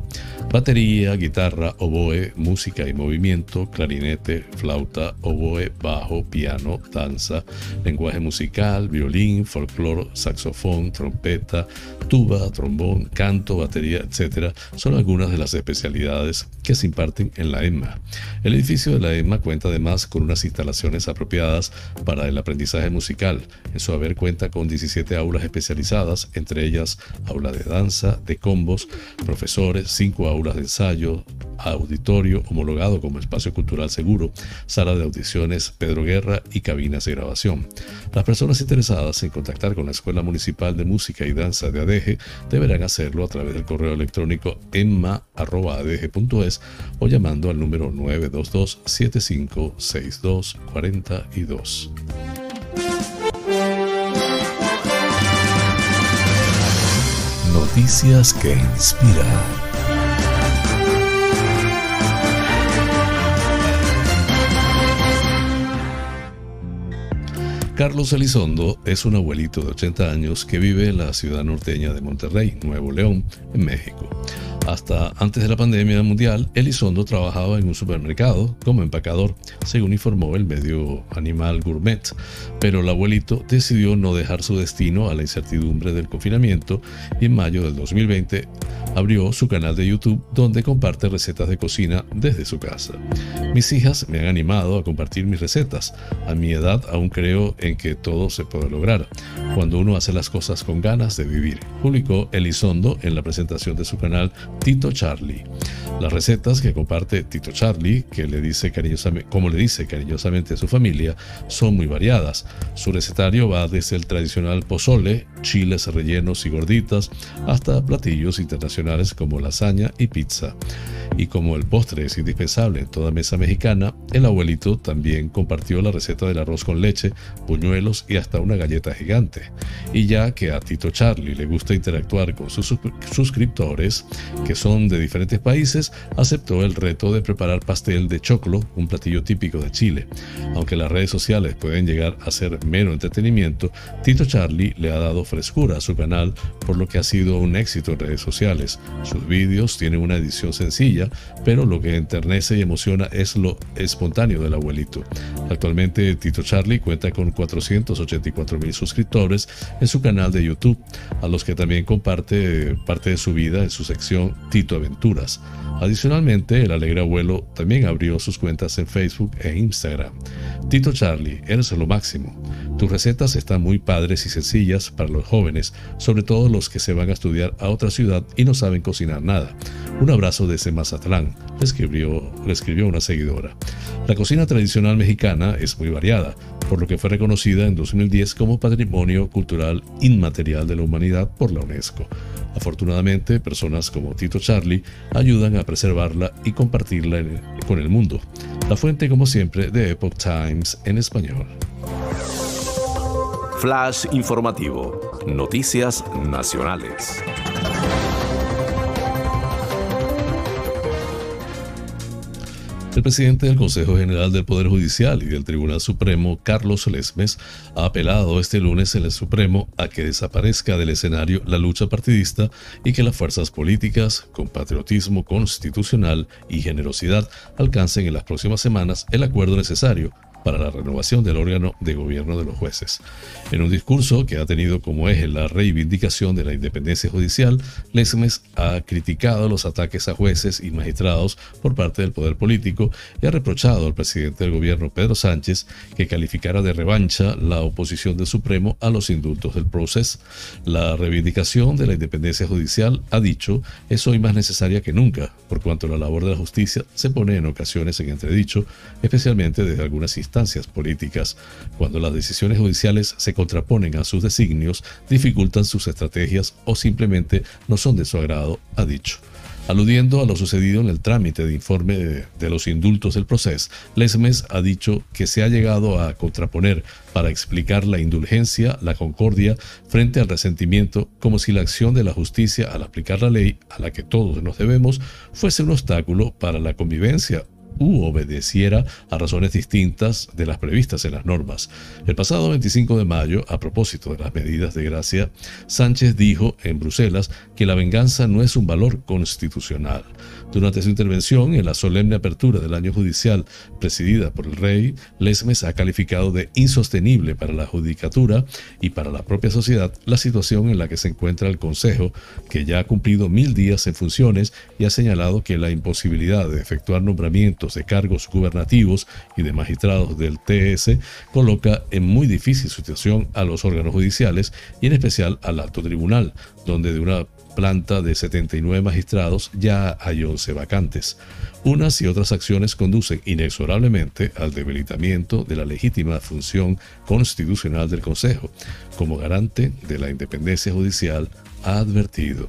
guitarra, oboe, música y movimiento, clarinete, flauta, oboe, bajo, piano, danza, lenguaje musical, violín, folclore, saxofón, trompeta, tuba, trombón, canto, batería, etc. son algunas de las especialidades que se imparten en la EMMA. El edificio de la EMMA cuenta además con unas instalaciones apropiadas para el aprendizaje musical. En su haber cuenta con 17 aulas especializadas, entre ellas aula de danza, de combos, profesores, 5 aulas de ensayo, auditorio homologado como espacio cultural seguro, sala de audiciones Pedro Guerra y cabinas de grabación. Las personas interesadas en contactar con la Escuela Municipal de Música y Danza de ADEGE deberán hacerlo a través del correo electrónico emma.adege.es o llamando al número 922 756242.
Noticias que inspiran.
Carlos Elizondo es un abuelito de 80 años que vive en la ciudad norteña de Monterrey, Nuevo León, en México. Hasta antes de la pandemia mundial, Elizondo trabajaba en un supermercado como empacador, según informó el medio Animal Gourmet, pero el abuelito decidió no dejar su destino a la incertidumbre del confinamiento y en mayo del 2020 abrió su canal de YouTube donde comparte recetas de cocina desde su casa. Mis hijas me han animado a compartir mis recetas. A mi edad aún creo en que todo se puede lograr cuando uno hace las cosas con ganas de vivir, publicó Elizondo en la presentación de su canal Tito Charlie. Las recetas que comparte Tito Charlie, que le dice cariñosamente, como le dice cariñosamente a su familia, son muy variadas. Su recetario va desde el tradicional pozole, chiles rellenos y gorditas, hasta platillos internacionales como lasaña y pizza. Y como el postre es indispensable en toda mesa mexicana, el abuelito también compartió la receta del arroz con leche, puñuelos y hasta una galleta gigante. Y ya que a Tito Charlie le gusta interactuar con sus suscriptores, que son de diferentes países, aceptó el reto de preparar pastel de choclo, un platillo típico de Chile. Aunque las redes sociales pueden llegar a ser mero entretenimiento, Tito Charlie le ha dado frescura a su canal, por lo que ha sido un éxito en redes sociales. Sus vídeos tienen una edición sencilla, pero lo que enternece y emociona es lo espontáneo del abuelito. Actualmente Tito Charlie cuenta con 484 mil suscriptores en su canal de YouTube, a los que también comparte parte de su vida en su sección Tito Aventuras. Adicionalmente, el alegre abuelo también abrió sus cuentas en Facebook e Instagram. Tito Charlie, eres lo máximo. Tus recetas están muy padres y sencillas para los jóvenes, sobre todo los que se van a estudiar a otra ciudad y no saben cocinar nada. Un abrazo desde Mazatlán, le escribió, escribió una seguidora. La cocina tradicional mexicana es muy variada, por lo que fue reconocida en 2010 como Patrimonio Cultural Inmaterial de la Humanidad por la UNESCO. Afortunadamente, personas como Tito Charlie ayudan a preservarla y compartirla con el mundo. La fuente, como siempre, de Epoch Times en español.
Flash informativo. Noticias nacionales.
El presidente del Consejo General del Poder Judicial y del Tribunal Supremo, Carlos Lesmes, ha apelado este lunes en el Supremo a que desaparezca del escenario la lucha partidista y que las fuerzas políticas, con patriotismo constitucional y generosidad, alcancen en las próximas semanas el acuerdo necesario para la renovación del órgano de gobierno de los jueces. En un discurso que ha tenido como eje la reivindicación de la independencia judicial, Lesmes ha criticado los ataques a jueces y magistrados por parte del poder político y ha reprochado al presidente del gobierno Pedro Sánchez que calificara de revancha la oposición del Supremo a los indultos del proceso. La reivindicación de la independencia judicial, ha dicho, es hoy más necesaria que nunca, por cuanto la labor de la justicia se pone en ocasiones en entredicho, especialmente desde algunas instancias políticas. Cuando las decisiones judiciales se contraponen a sus designios, dificultan sus estrategias o simplemente no son de su agrado, ha dicho. Aludiendo a lo sucedido en el trámite de informe de, los indultos del proceso, Lesmes ha dicho que se ha llegado a contraponer para explicar la indulgencia, la concordia, frente al resentimiento, como si la acción de la justicia al aplicar la ley a la que todos nos debemos fuese un obstáculo para la convivencia u obedeciera a razones distintas de las previstas en las normas. El pasado 25 de mayo, a propósito de las medidas de gracia, Sánchez dijo en Bruselas que la venganza no es un valor constitucional. Durante su intervención en la solemne apertura del año judicial presidida por el rey, Lesmes ha calificado de insostenible para la judicatura y para la propia sociedad la situación en la que se encuentra el Consejo, que ya ha cumplido mil días en funciones y ha señalado que la imposibilidad de efectuar nombramientos de cargos gubernativos y de magistrados del TS coloca en muy difícil situación a los órganos judiciales y en especial al alto tribunal, donde de una planta de 79 magistrados ya hay 11 vacantes. Unas y otras acciones conducen inexorablemente al debilitamiento de la legítima función constitucional del Consejo, como garante de la independencia judicial, ha advertido.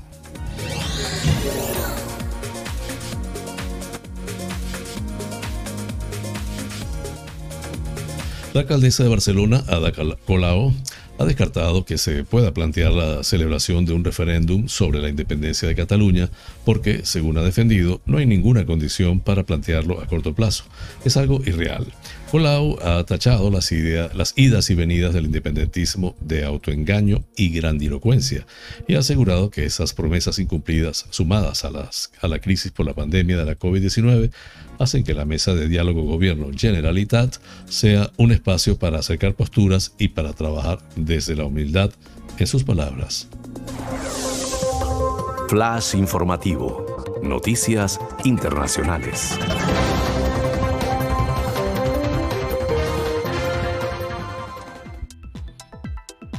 La alcaldesa de Barcelona, Ada Colau, ha descartado que se pueda plantear la celebración de un referéndum sobre la independencia de Cataluña porque, según ha defendido, no hay ninguna condición para plantearlo a corto plazo. Es algo irreal. Colau ha tachado las, idas y venidas del independentismo de autoengaño y grandilocuencia y ha asegurado que esas promesas incumplidas, sumadas a, las, a la crisis por la pandemia de la COVID-19, hacen que la mesa de diálogo gobierno Generalitat sea un espacio para acercar posturas y para trabajar desde la humildad en sus palabras.
Flash informativo. Noticias internacionales.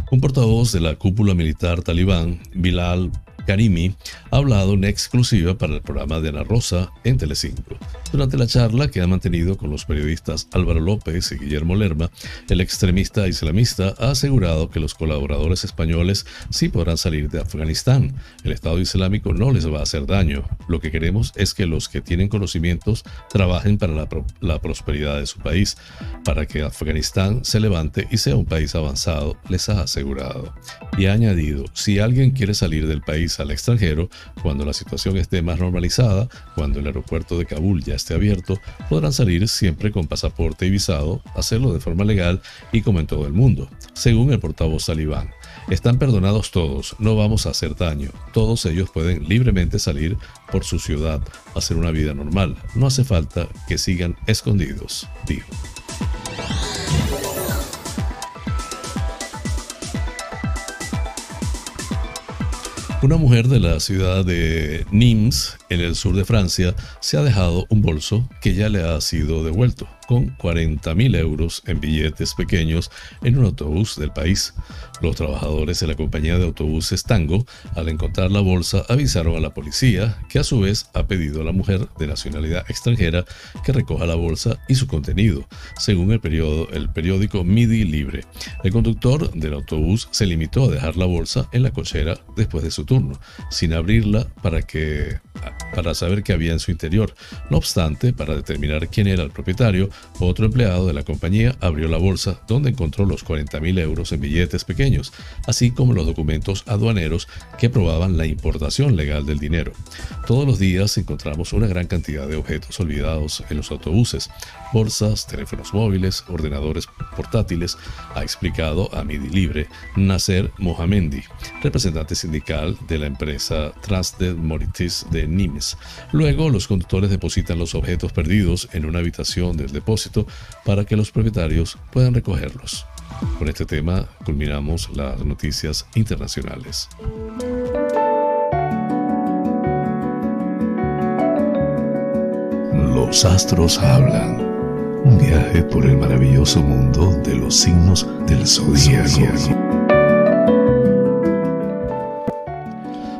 Un portavoz de la cúpula militar talibán, Bilal Karimi ha hablado en exclusiva para el programa de Ana Rosa en Telecinco. Durante la charla que ha mantenido con los periodistas Álvaro López y Guillermo Lerma, el extremista islamista ha asegurado que los colaboradores españoles sí podrán salir de Afganistán. El Estado Islámico no les va a hacer daño. Lo que queremos es que los que tienen conocimientos trabajen para la, la prosperidad de su país, para que Afganistán se levante y sea un país avanzado, les ha asegurado. Y ha añadido, si alguien quiere salir del país al extranjero, cuando la situación esté más normalizada, cuando el aeropuerto de Kabul ya esté abierto, podrán salir siempre con pasaporte y visado, hacerlo de forma legal y como en todo el mundo, según el portavoz talibán. Están perdonados todos, no vamos a hacer daño. Todos ellos pueden libremente salir por su ciudad, hacer una vida normal. No hace falta que sigan escondidos, dijo. Una mujer de la ciudad de Nimes, en el sur de Francia, se ha dejado un bolso que ya le ha sido devuelto con 40.000 euros en billetes pequeños en un autobús del país. Los trabajadores de la compañía de autobuses Tango, al encontrar la bolsa, avisaron a la policía, que a su vez ha pedido a la mujer de nacionalidad extranjera que recoja la bolsa y su contenido, según el, el periódico Midi Libre. El conductor del autobús se limitó a dejar la bolsa en la cochera después de su turno, sin abrirla para que para saber qué había en su interior. No obstante, para determinar quién era el propietario, otro empleado de la compañía abrió la bolsa donde encontró los 40.000 euros en billetes pequeños, así como los documentos aduaneros que probaban la importación legal del dinero. Todos los días encontramos una gran cantidad de objetos olvidados en los autobuses, bolsas, teléfonos móviles, ordenadores portátiles, ha explicado a Midi Libre Nasser Mohamendi, representante sindical de la empresa Trusted Moritis de Nimes. Luego, los conductores depositan los objetos perdidos en una habitación del depósito para que los propietarios puedan recogerlos. Con este tema culminamos las noticias internacionales.
Los astros hablan. Un viaje por el maravilloso mundo de los signos del zodiaco.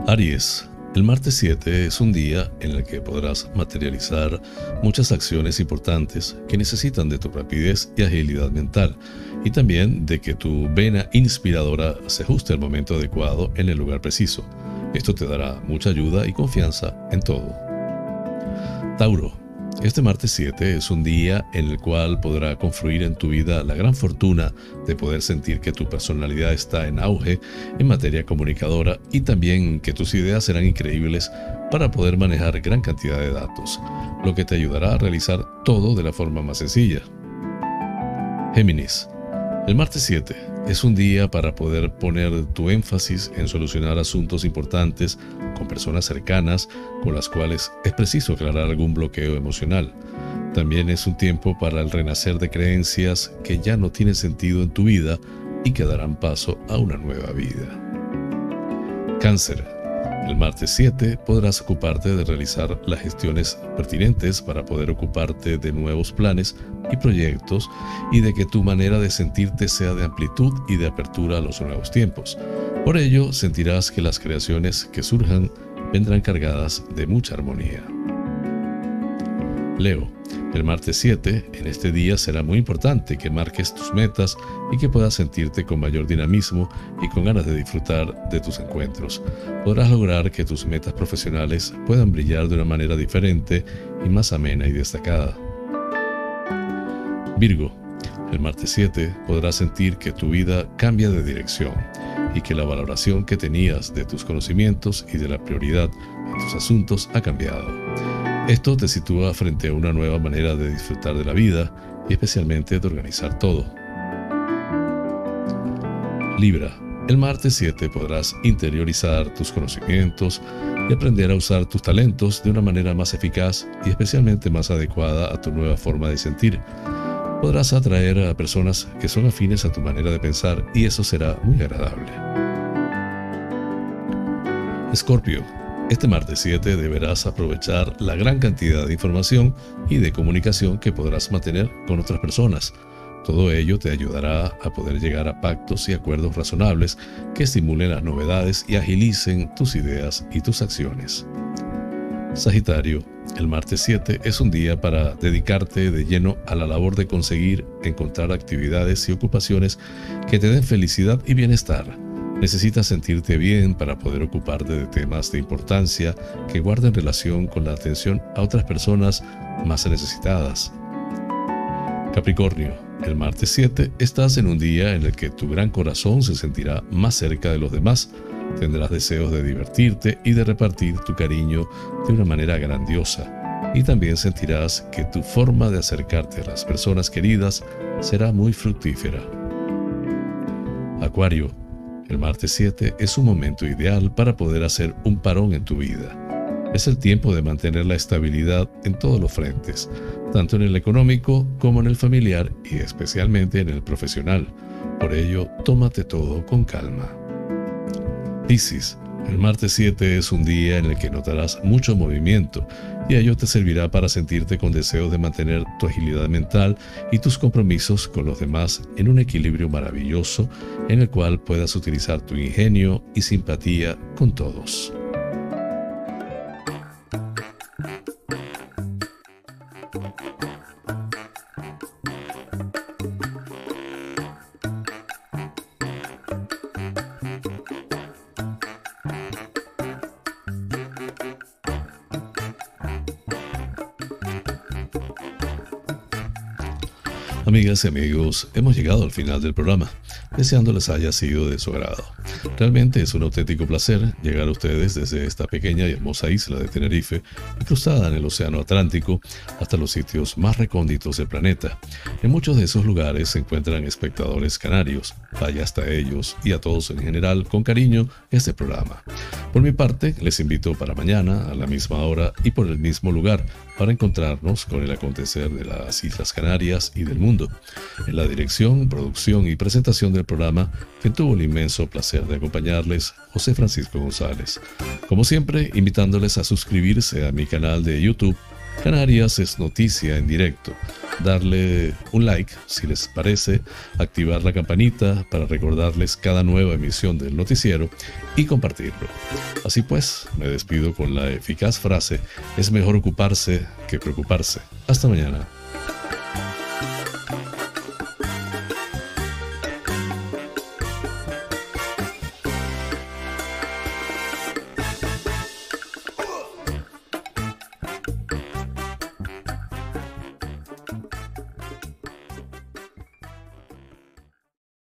Aries. El martes 7 es un día en el que podrás materializar muchas acciones importantes que necesitan de tu rapidez y agilidad mental y también de que tu vena inspiradora se ajuste al momento adecuado en el lugar preciso. Esto te dará mucha ayuda y confianza en todo. Tauro. Este martes 7 es un día en el cual podrá confluir en tu vida la gran fortuna de poder sentir que tu personalidad está en auge en materia comunicadora y también que tus ideas serán increíbles para poder manejar gran cantidad de datos, lo que te ayudará a realizar todo de la forma más sencilla. Géminis. El martes 7 es un día para poder poner tu énfasis en solucionar asuntos importantes con personas cercanas con las cuales es preciso aclarar algún bloqueo emocional. También es un tiempo para el renacer de creencias que ya no tienen sentido en tu vida y que darán paso a una nueva vida. Cáncer. El martes 7 podrás ocuparte de realizar las gestiones pertinentes para poder ocuparte de nuevos planes y proyectos y de que tu manera de sentirte sea de amplitud y de apertura a los nuevos tiempos. Por ello, sentirás que las creaciones que surjan vendrán cargadas de mucha armonía. Leo, el martes 7, en este día será muy importante que marques tus metas y que puedas sentirte con mayor dinamismo y con ganas de disfrutar de tus encuentros. Podrás lograr que tus metas profesionales puedan brillar de una manera diferente y más amena y destacada. Virgo, el martes 7 podrás sentir que tu vida cambia de dirección y que la valoración que tenías de tus conocimientos y de la prioridad en tus asuntos ha cambiado. Esto te sitúa frente a una nueva manera de disfrutar de la vida y especialmente de organizar todo. Libra, el martes 7 podrás interiorizar tus conocimientos y aprender a usar tus talentos de una manera más eficaz y especialmente más adecuada a tu nueva forma de sentir. Podrás atraer a personas que son afines a tu manera de pensar y eso será muy agradable. Escorpio, Este martes 7 deberás aprovechar la gran cantidad de información y de comunicación que podrás mantener con otras personas. Todo ello te ayudará a poder llegar a pactos y acuerdos razonables que estimulen las novedades y agilicen tus ideas y tus acciones. Sagitario, el martes 7 es un día para dedicarte de lleno a la labor de conseguir encontrar actividades y ocupaciones que te den felicidad y bienestar. Necesitas sentirte bien para poder ocuparte de temas de importancia que guarden relación con la atención a otras personas más necesitadas. Capricornio, el martes 7 estás en un día en el que tu gran corazón se sentirá más cerca de los demás Tendrás deseos de divertirte y de repartir tu cariño de una manera grandiosa. Y también sentirás que tu forma de acercarte a las personas queridas será muy fructífera. Acuario, el martes 7 es un momento ideal para poder hacer un parón en tu vida. Es el tiempo de mantener la estabilidad en todos los frentes, tanto en el económico como en el familiar y especialmente en el profesional. Por ello, tómate todo con calma. Piscis, el martes 7 es un día en el que notarás mucho movimiento y ello te servirá para sentirte con deseo de mantener tu agilidad mental y tus compromisos con los demás en un equilibrio maravilloso en el cual puedas utilizar tu ingenio y simpatía con todos. Amigas y amigos, hemos llegado al final del programa, deseando les haya sido de su agrado. Realmente es un auténtico placer llegar a ustedes desde esta pequeña y hermosa isla de Tenerife, cruzada en el Océano Atlántico, hasta los sitios más recónditos del planeta. En muchos de esos lugares se encuentran espectadores canarios. Vaya hasta ellos y a todos en general con cariño este programa. Por mi parte, les invito para mañana, a la misma hora y por el mismo lugar, para encontrarnos con el acontecer de las Islas Canarias y del mundo. En la dirección, producción y presentación del programa, quien tuvo el inmenso placer de acompañarles, José Francisco González. Como siempre, invitándoles a suscribirse a mi canal de YouTube, Canarias es noticia en directo. Darle un like si les parece, activar la campanita para recordarles cada nueva emisión del noticiero y compartirlo. Así pues, me despido con la eficaz frase, es mejor ocuparse que preocuparse. Hasta mañana.